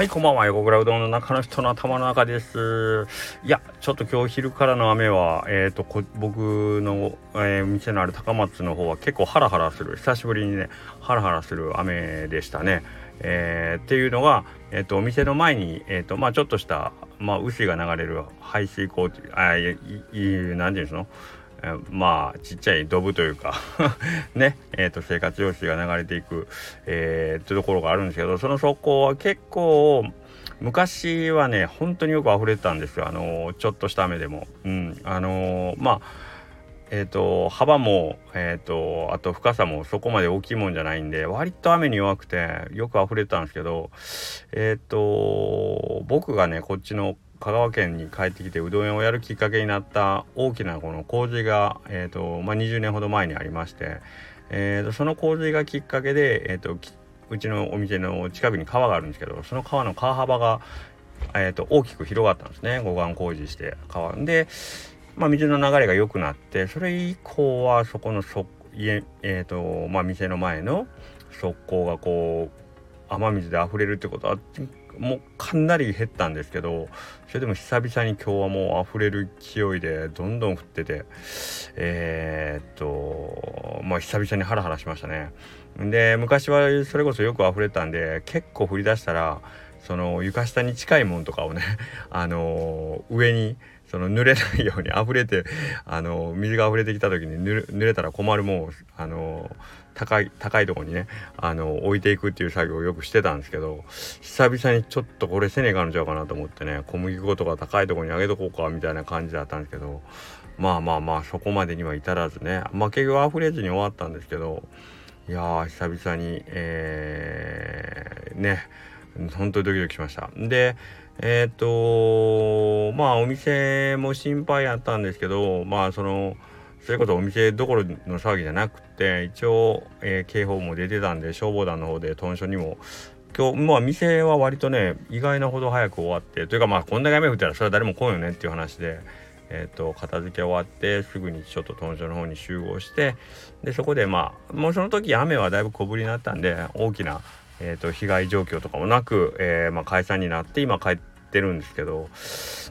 はい、こんばんは。横倉うどんの中の人の頭の中です。いや、ちょっと今日昼からの雨は、えっ、ー、と、僕の、えー、店のある高松の方は結構ハラハラする、久しぶりにね、ハラハラする雨でしたね。えー、っていうのが、えっ、と、お店の前に、えっ、と、まあちょっとした、まあ、牛が流れる排水溝あいい、なんていうんですの？まあちっちゃいドブというか ねえーと、生活用水が流れていく、えー、ってところがあるんですけどその側溝は結構昔はね本当によく溢れてたんですよあのちょっとした雨でも。うん、あのまあえーと、幅も、えーと、あと深さもそこまで大きいもんじゃないんで割と雨に弱くてよく溢れてたんですけどえっ、ー、と僕がねこっちの香川県に帰ってきてうどん屋をやるきっかけになった大きなこの工事が、えーとまあ、20年ほど前にありまして、えーと、その洪水がきっかけで、えーと、うちのお店の近くに川があるんですけどその川の川幅が、えー、と大きく広がったんですね。護岸工事して川。で、まあ、水の流れが良くなってそれ以降はそこのそ家、えーとまあ、店の前の側溝がこう雨水で溢れるってことはもうかなり減ったんですけどそれでも久々に今日はもう溢れる勢いでどんどん降っててえー、っとまあ久々にハラハラしましたね。で昔はそれこそよく溢れたんで結構降り出したらその床下に近いもんとかをね あの上にその濡れないように溢れてあの水が溢れてきた時に濡れたら困るもんあの高い高いとこにねあの置いていくっていう作業をよくしてたんですけど久々にちょっとこれせねえかんちゃうかなと思ってね小麦粉とか高いとこにあげとこうかみたいな感じだったんですけどまあまあまあそこまでには至らずねまあ結局溢れずに終わったんですけどいやー久々にえー、ね本当にドキドキしました。でえっ、ー、とまあお店も心配やったんですけどまあそのそれこそお店どころの騒ぎじゃなくて一応、えー、警報も出てたんで消防団の方で豚書にも今日まあ店は割とね意外なほど早く終わってというかまあこんだけ雨降ったらそれは誰も来んよねっていう話で。えーと、片付け終わってすぐにちょっと豚書の方に集合してでそこでまあもうその時雨はだいぶ小降りになったんで大きな、えーと、被害状況とかもなく、えー、まあ、解散になって今帰っててるんですけど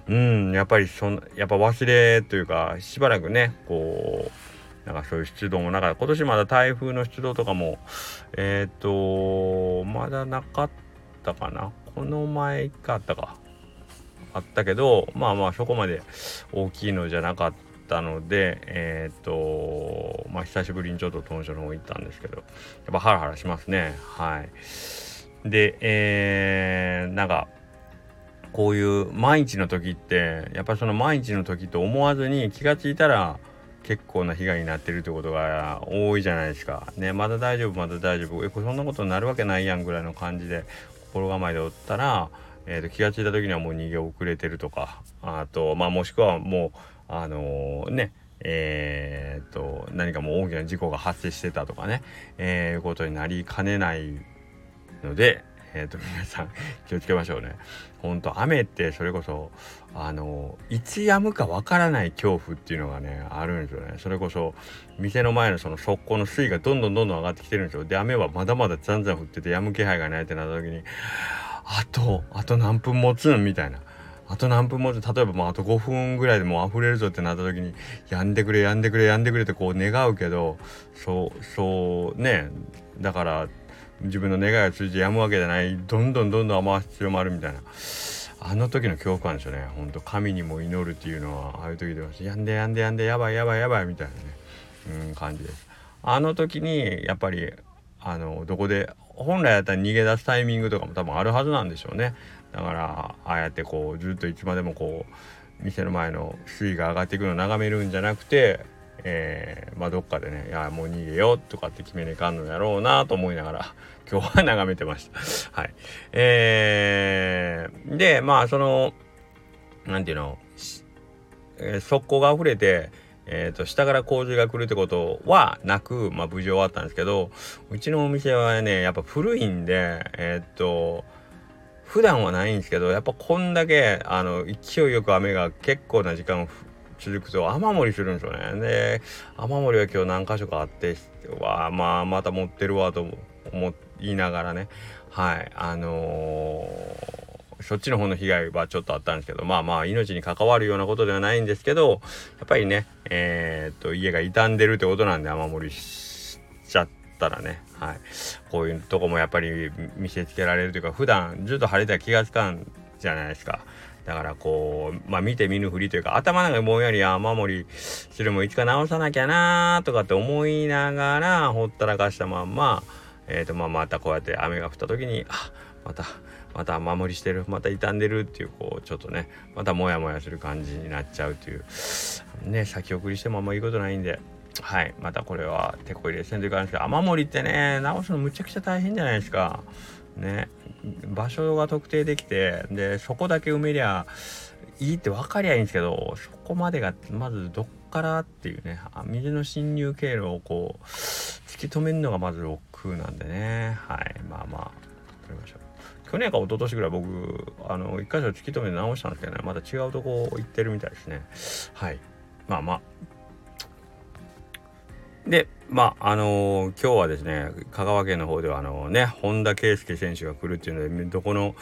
うんやっぱりそんやっぱ忘れというかしばらくねこうなんかそういう出動もなかった。今年まだ台風の出動とかもえっ、ー、とまだなかったかな。この前かあったか。あったけどまあまあそこまで大きいのじゃなかったのでえっ、とまあ久しぶりにちょっと豚舎の方行ったんですけどやっぱハラハラしますね。はい。でえー、なんかこういう毎日の時ってやっぱりその毎日の時と思わずに気が付いたら結構な被害になってるってことが多いじゃないですか。ねまだ大丈夫まだ大丈夫えこそんなことになるわけないやんぐらいの感じで心構えでおったら、えー、と気が付いた時にはもう逃げ遅れてるとかあとまあもしくはもうあのー、ねえー、と何かもう大きな事故が発生してたとかね、えー、いうことになりかねないので、えっ、ー、と、皆さん気をつけましょうね。ほんと、雨ってそれこそ、あの、いつ止むかわからない恐怖っていうのがね、あるんですよね。それこそ、店の前のその側溝の水位がどんどんどんどん上がってきてるんですよ。で、雨はまだまだざんざん降ってて止む気配がないってなった時に、あと、あと何分持つんみたいな。あと何分も例えばもうあと5分ぐらいでもう溢れるぞってなった時にやんでくれやんでくれやんでくれってこう願うけどそうそうねだから自分の願いを通じてやむわけじゃないどんどんどんどん雨足強まるみたいな。あの時の恐怖感でしょうね。ほんと神にも祈るっていうのはああいう時でやんでやんでやんでやばいやばいやばいみたいなね。うん感じです。あの時にやっぱりあのどこで本来やったら逃げ出すタイミングとかも多分あるはずなんでしょうね。だからああやってこうずっといつまでもこう店の前の水位が上がっていくのを眺めるんじゃなくてえー、まあどっかでねいやもう逃げようとかって決めねかんのやろうなと思いながら 今日は眺めてました。はい。えー、でまあその何て言うの、えー、速攻が溢れてえーと、下から洪水が来るってことはなく、まあ、無事終わったんですけどうちのお店はねやっぱ古いんでえっ、と普段はないんですけどやっぱこんだけあの勢いよく雨が結構な時間続くと雨漏りするんですよね。で雨漏りは今日何箇所かあってわまあまた持ってるわと思いながらねはいあのーそっちの方の被害はちょっとあったんですけどまあまあ命に関わるようなことではないんですけどやっぱりねえー、っと家が傷んでるってことなんで雨漏りしちゃったらねはいこういうとこもやっぱり見せつけられるというか普段ずっと晴れたら気がつかんじゃないですか。だからこう、まあ見て見ぬふりというか、頭の中でぼんやり雨漏りするもいつか直さなきゃなーとかって思いながら、ほったらかしたまんま、えっ、ー、と、まあまたこうやって雨が降った時に、あ、また、また雨漏りしてる、また傷んでるっていう、こう、ちょっとね、またモヤモヤする感じになっちゃうという、ね、先送りしてもあんまいいことないんで、はい、またこれは手こ入れせんというかんですけど、雨漏りってね、直すのむちゃくちゃ大変じゃないですか。ね。場所が特定できてでそこだけ埋めりゃいいって分かりゃいいんですけどそこまでがまずどっからっていうね水の侵入経路をこう突き止めるのがまず億劫なんでね。はい。まあまあ取りましょう。去年か一昨年ぐらい僕あの一箇所突き止めて直したんですけどねまた違うとこ行ってるみたいですね。はい。まあまあ。で、まあ、あのー、今日はですね、香川県の方では、あのー、ね、本田圭佑選手が来るっていうので、どこの、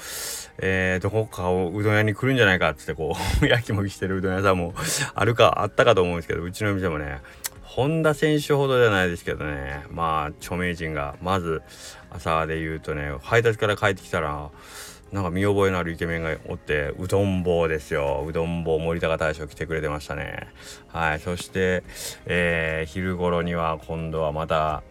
えー、どこかをうどん屋に来るんじゃないかっつって、こう、やきもきしてるうどん屋さんもあるか、あったかと思うんですけど、うちの店もね、本田選手ほどじゃないですけどね、まあ、著名人が、まず、朝で言うとね、配達から帰ってきたら、なんか見覚えのあるイケメンがおってうどん坊ですよ。うどん坊森高大将来てくれてましたね。はい。そして、えー、昼頃には今度はまた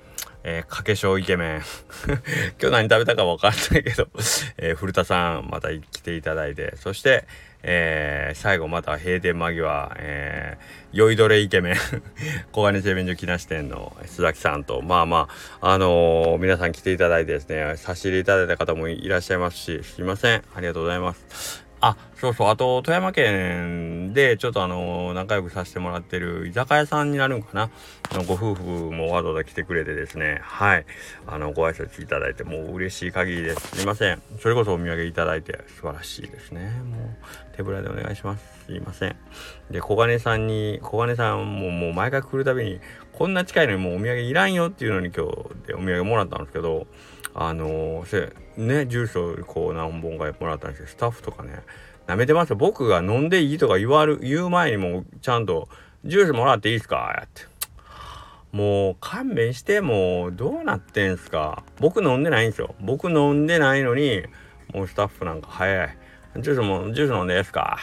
えー、かけしょうイケメン。今日何食べたか分かんないけど。えー、古田さんまた来ていただいて。そして、えー、最後また閉店間際、えー、酔いどれイケメン。小金製麺所木梨店の須崎さんと。まあまああのー、皆さん来ていただいてですね差し入れいただいた方もいらっしゃいますしすいません。ありがとうございます。あそうそうあと富山県でちょっとあの仲良くさせてもらってる居酒屋さんになるんかな？のご夫婦もわざわざ来てくれてですね。はい。あのご挨拶いただいてもう嬉しい限りです。すいません。それこそお土産いただいて素晴らしいですね。もう手ぶらでお願いします。すいません。で小金さんに小金さんももう毎回来るたびにこんな近いのにもうお土産いらんよっていうのに今日でお土産もらったんですけどあのー、ね住所こう何本かもらったんですけどスタッフとかね舐めてますよ。僕が飲んでいいとか言わる言う前にもちゃんと「ジュースもらっていいですか?」って。もう勘弁してもうどうなってんすか？僕飲んでないんですよ。僕飲んでないのにもうスタッフなんか早い。ジュースもジュース飲んでいいですか？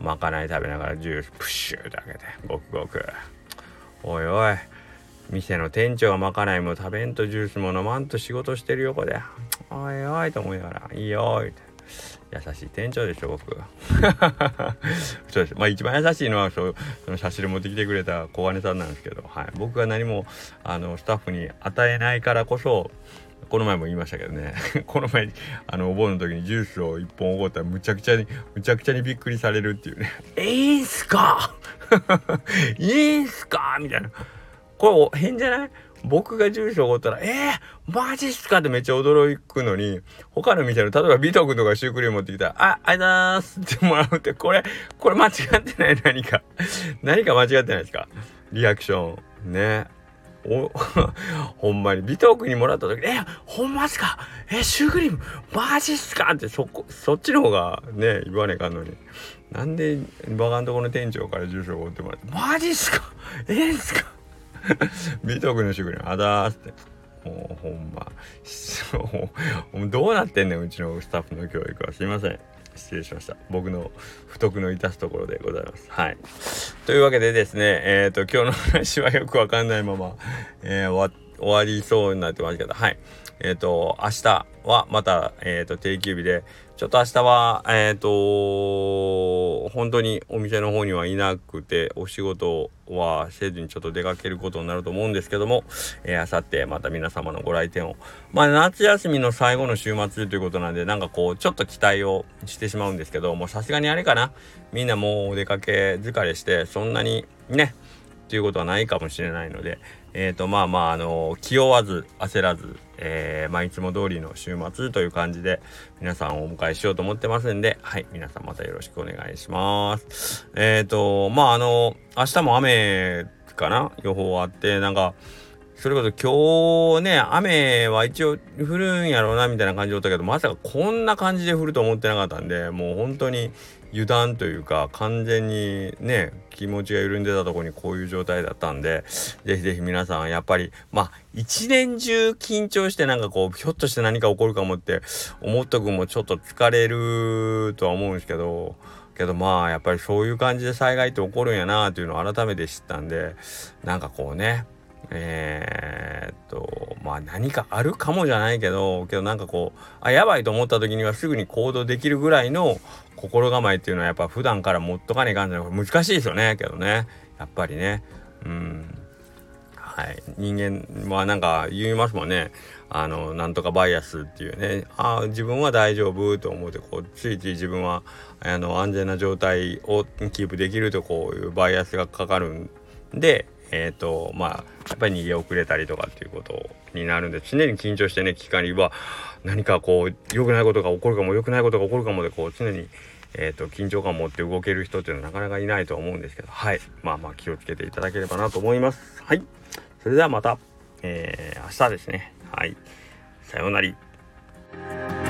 まかない食べながらジュースプッシューだけでごくごく。おいおい。店の店長がまかないも食べんとジュースも飲まんと仕事してる横で「おいおい」と思いながら「いいよ」って。優しい店長でしょ僕。そうです。まあ一番優しいのはそうその差し入れ持ってきてくれた小金さんなんですけど、はい、僕が何もあのスタッフに与えないからこそこの前も言いましたけどね。この前あのお盆の時にジュースを1本おごったらむちゃくちゃにむちゃくちゃにびっくりされるっていうね「いいんすか？いいんすか? 」みたいな。これ変じゃない？僕が住所をおごったら、えー、マジっすかってめっちゃ驚くのに、他の店の、例えばビト君とかシュークリーム持ってきたら、あ、ありがとうございますってもらうって、これ、これ間違ってない？何か。何か間違ってないですか？リアクション。ね。お、ほんまに、美徳にもらった時、え、ほんまっすか？え、シュークリーム、マジっすか？って、そこ、そっちの方がね、言わねえかんのに。なんで、バカんとこの店長から住所を追ってもらって、マジっすか？ええー、っすか？美徳の主婦にあだーって。もうほんま。うどうなってんねん、うちのスタッフの教育は。すいません。失礼しました。僕の不徳の致すところでございます。はい。というわけでですね、えっ、ー、と、今日の話はよくわかんないまま、えー、終わっ終わりそうになってますけど、はい。えっ、ー、と、明日はまた、えっ、と、定休日で、ちょっと明日は、えっ、と、本当にお店の方にはいなくて、お仕事はせずにちょっと出かけることになると思うんですけども、えー、明後日また皆様のご来店を。まあ、夏休みの最後の週末ということなんで、なんかこう、ちょっと期待をしてしまうんですけど、もうさすがにあれかな。みんなもうお出かけ疲れして、そんなにね、っていうことはないかもしれないので、えっ、ー、と、まあまあ、あの、気負わず、焦らず、えー、まあ、いつも通りの週末という感じで、皆さんをお迎えしようと思ってますんで、はい、皆さんまたよろしくお願いします。えっ、ー、と、まあ、あの、明日も雨かな？予報あって、なんか、それこそ今日ね雨は一応降るんやろうなみたいな感じだったけどまさかこんな感じで降ると思ってなかったんでもう本当に油断というか完全にね気持ちが緩んでたとこにこういう状態だったんでぜひぜひ皆さんやっぱりまあ一年中緊張してなんかこうひょっとして何か起こるかもって思っとくもちょっと疲れるとは思うんですけどけどまあやっぱりそういう感じで災害って起こるんやなっていうのを改めて知ったんでなんかこうねえー、っとまあ何かあるかもじゃないけどけどなんかこうあやばいと思った時にはすぐに行動できるぐらいの心構えっていうのはやっぱ普段から持っとかねえかんじゃ難しいですよねけどね。やっぱりね。うん。はい。人間はなんか言いますもんね。あのなんとかバイアスっていうね。あ自分は大丈夫と思ってこうついつい自分はあの安全な状態をキープできるとこういうバイアスがかかるんでえっ、ー、とまあやっぱり逃げ遅れたりとかっていうことになるんで常に緊張してね危機管理は何かこう良くないことが起こるかも良くないことが起こるかもでこう常にえーと、緊張感を持って動ける人っていうのはなかなかいないと思うんですけどはい。まあまあ気をつけていただければなと思います。はい。それではまた、えー、明日ですね。はい。さようなら。